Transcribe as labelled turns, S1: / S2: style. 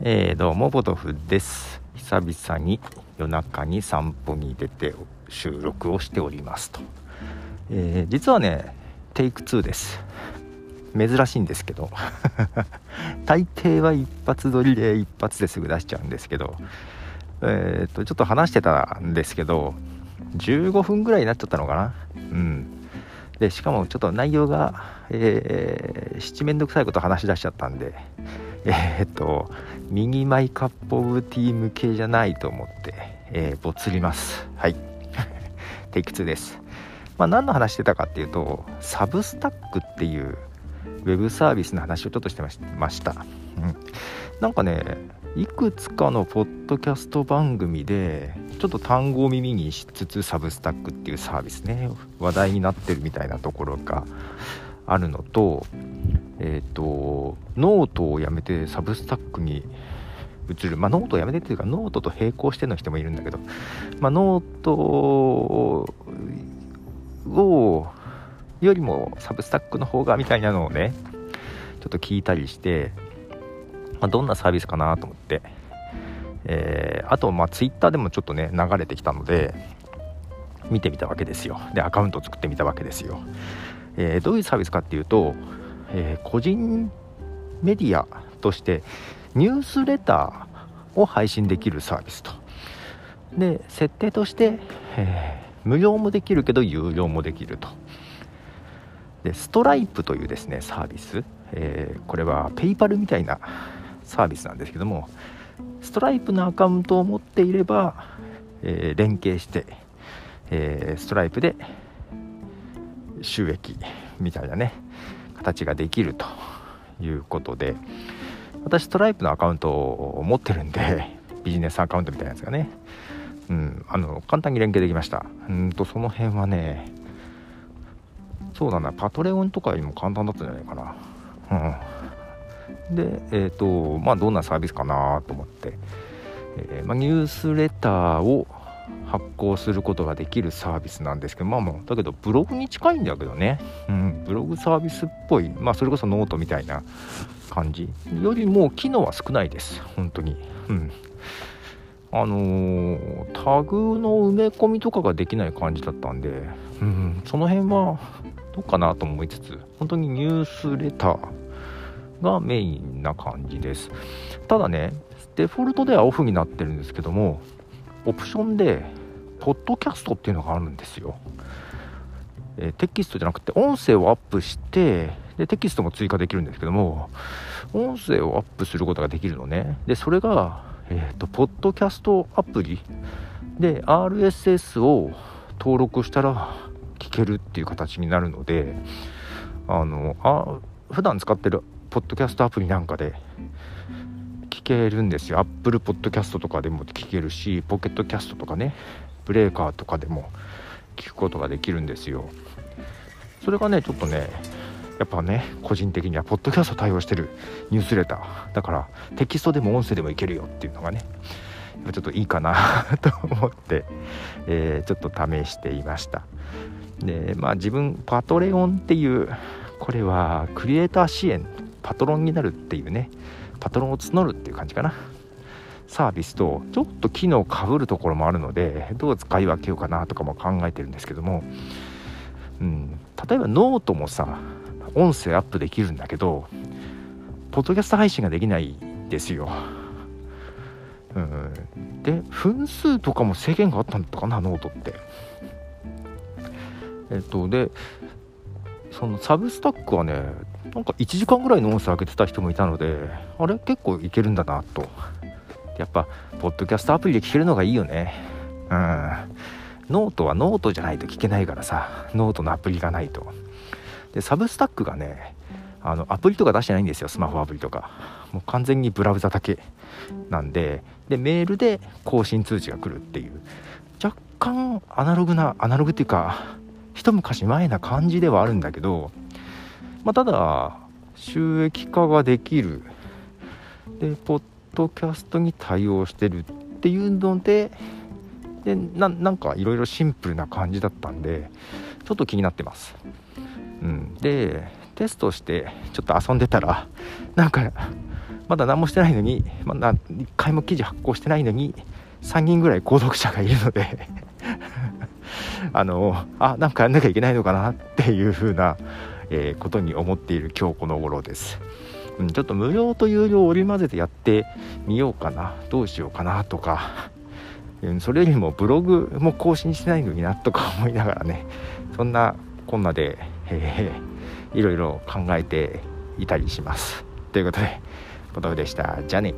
S1: えー、どうもポトフです。久々に夜中に散歩に出て収録をしておりますと、えー、実はねテイク2です。珍しいんですけど。大抵は一発撮りで一発ですぐ出しちゃうんですけど。えっ、とちょっと話してたんですけど15分ぐらいになっちゃったのかな。うん。でしかもちょっと内容が、えー、七面倒くさいこと話し出しちゃったんで えー、っと右マイカップオブティー向けじゃないと思って、えー、ぼつります。はい。テイク2です。まあ何の話してたかっていうとサブスタックっていうウェブサービスの話をちょっとしてました、うん、なんかねいくつかのポッドキャスト番組でちょっと単語を耳にしつつサブスタックっていうサービスね話題になってるみたいなところがあるのとえっ、ー、とノートをやめて Substack に移る、まあ、ノートをやめてっていうかノートと並行しての人もいるんだけど、まあ、ノートをよりも Substack の方がみたいなのをねちょっと聞いたりして、まあ、どんなサービスかなと思って、えー、あとまあツイッターでもちょっとね流れてきたので見てみたわけですよ。でアカウントを作ってみたわけですよ、えー、どういうサービスかっていうとえー、個人メディアとしてニュースレターを配信できるサービスと。で設定として、えー、無料もできるけど有料もできると。でストライプというですねサービス、えー、これはペイパルみたいなサービスなんですけどもストライプのアカウントを持っていれば、えー、連携して、えー、ストライプで収益みたいなね形ができるということで私ストライプのアカウントを持ってるんで ビジネスアカウントみたいなやつがね、うん、あの簡単に連携できました。うんとその辺はねそうだ。なパトレオンとかよりも簡単だったんじゃないかな。うん。でえっ、ー、とまあどんなサービスかなと思って、えー、まあ、ニュースレターを発行することができるサービスなんですけどまあまあだけどブログに近いんだけどね、うん、ブログサービスっぽいまあそれこそノートみたいな感じ。よりも機能は少ないです。本当に。うん。あのー、タグの埋め込みとかができない感じだったんで、うん、その辺はどうかなと思いつつ本当にニュースレターがメインな感じです。ただねデフォルトではオフになってるんですけどもオプションでポッドキャストっていうのがあるんですよ、え、テキストじゃなくて音声をアップしてでテキストも追加できるんですけども音声をアップすることができるのね。でそれが、えーと、ポッドキャストアプリ。で RSS を登録したら聞けるっていう形になるのであのあ普段使ってるポッドキャストアプリなんかで聞けるんですよ。Apple Podcast とかでも聞けるしポケットキャストとかねブレーカーとかでも。聞くことができるんですよ。それがねちょっとねやっぱね個人的にはポッドキャスト対応してるニュースレター。だからテキストでも音声でもいけるよっていうのがねちょっといいかな と思って、えー、ちょっと試していました。でまあ自分 Patreon っていうこれはクリエイター支援パトロンになるっていうねパトロンを募るっていう感じかな。サービスとちょっと機能かぶるところもあるのでどう使い分けようかなとかも考えてるんですけども、うん、例えばノートもさ音声アップできるんだけどポッドキャスト配信ができないんですよ、うん、で分数とかも制限があったんだかなノートって。えっとでその Substack はねなんか1時間ぐらいの音声上げてた人もいたのであれ結構いけるんだなと。やっぱポッドキャストアプリで聞けるのがいいよね。うん。ノートはノートじゃないと聞けないからさ。ノートのアプリがないと。でサブスタックがねあのアプリとか出してないんですよ。スマホアプリとか。もう完全にブラウザだけなんで。でメールで更新通知が来るっていう。若干アナログなアナログっていうか一昔前な感じではあるんだけど。まあ、ただ収益化ができる。でポッドキャストに対応してるっていうのででなんかいろいろシンプルな感じだったんでちょっと気になってます、うん、でテストしてちょっと遊んでたらなんかまだ何もしてないのに、まだ1回も記事発行してないのに3人ぐらい購読者がいるので あのあなんかやんなきゃいけないのかなっていう風な、えー、ことに思っている今日この頃です、うん、ちょっと無料と有料を織り交ぜてやってみようかな。どうしようかなとか、うん、それよりもブログも更新してないのになとか思いながらね。そんなこんなで、えー、いろいろ考えていたりします。ということでポトフでした。じゃあね。